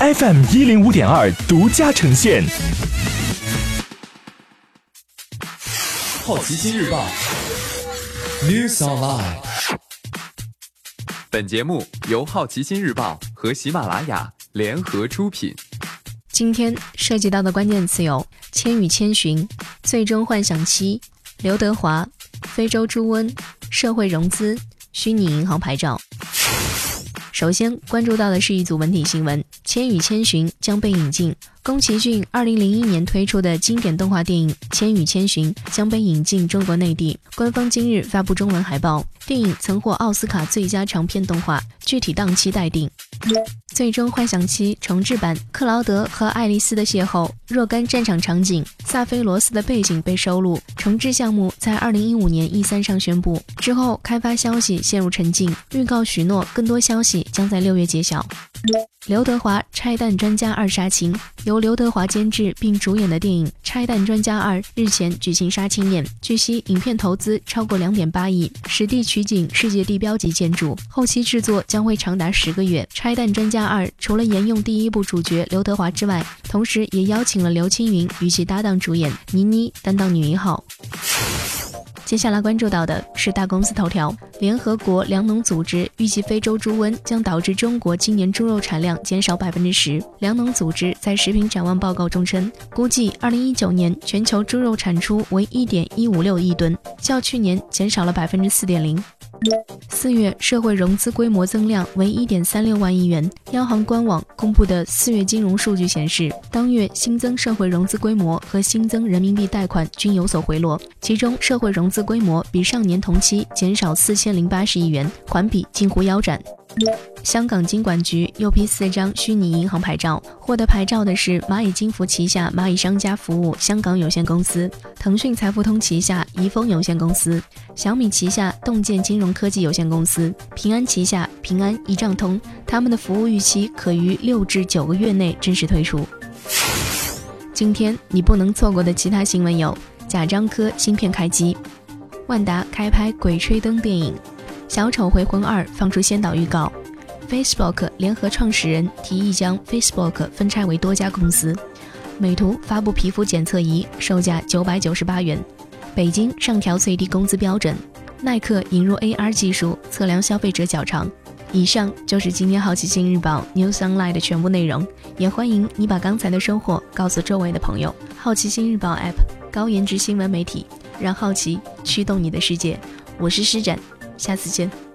FM 一零五点二独家呈现。好奇心日报，News Online。本节目由好奇心日报和喜马拉雅联合出品。今天涉及到的关键词有：《千与千寻》、《最终幻想七》、刘德华、非洲猪瘟、社会融资、虚拟银行牌照。首先关注到的是一组文体新闻，《千与千寻》将被引进。宫崎骏2001年推出的经典动画电影《千与千寻》将被引进中国内地。官方今日发布中文海报，电影曾获奥斯卡最佳长片动画，具体档期待定。最终幻想七重制版，克劳德和爱丽丝的邂逅，若干战场场景，萨菲罗斯的背景被收录。重置项目在二零一五年 E 三上宣布，之后开发消息陷入沉静。预告许诺更多消息将在六月揭晓。刘德华《拆弹专家二杀青》由刘德华监制并主演的电影《拆弹专家二》日前举行杀青宴，据悉影片投资超过两点八亿，实地取景世界地标级建筑，后期制作将会长达十个月。《拆弹专家二》除了沿用第一部主角刘德华之外，同时也邀请了刘青云与其搭档主演，倪妮担当女一号。接下来关注到的是大公司头条：联合国粮农组织预计非洲猪瘟将导致中国今年猪肉产量减少百分之十。粮农组织在食品展望报告中称，估计二零一九年全球猪肉产出为一点一五六亿吨，较去年减少了百分之四点零。四月社会融资规模增量为一点三六万亿元。央行官网公布的四月金融数据显示，当月新增社会融资规模和新增人民币贷款均有所回落，其中社会融资规模比上年同期减少四千零八十亿元，环比近乎腰斩。香港金管局又批四张虚拟银行牌照，获得牌照的是蚂蚁金服旗下蚂蚁商家服务香港有限公司、腾讯财付通旗下怡丰有限公司、小米旗下洞见金融科技有限公司、平安旗下平安一账通。他们的服务预期可于六至九个月内正式推出。今天你不能错过的其他新闻有：贾樟柯新片开机，万达开拍《鬼吹灯》电影。《小丑回魂二》放出先导预告，Facebook 联合创始人提议将 Facebook 分拆为多家公司。美图发布皮肤检测仪，售价九百九十八元。北京上调最低工资标准。耐克引入 AR 技术测量消费者脚长。以上就是今天好奇心日报 News Online 的全部内容，也欢迎你把刚才的收获告诉周围的朋友。好奇心日报 App 高颜值新闻媒体，让好奇驱动你的世界。我是施展。下次见。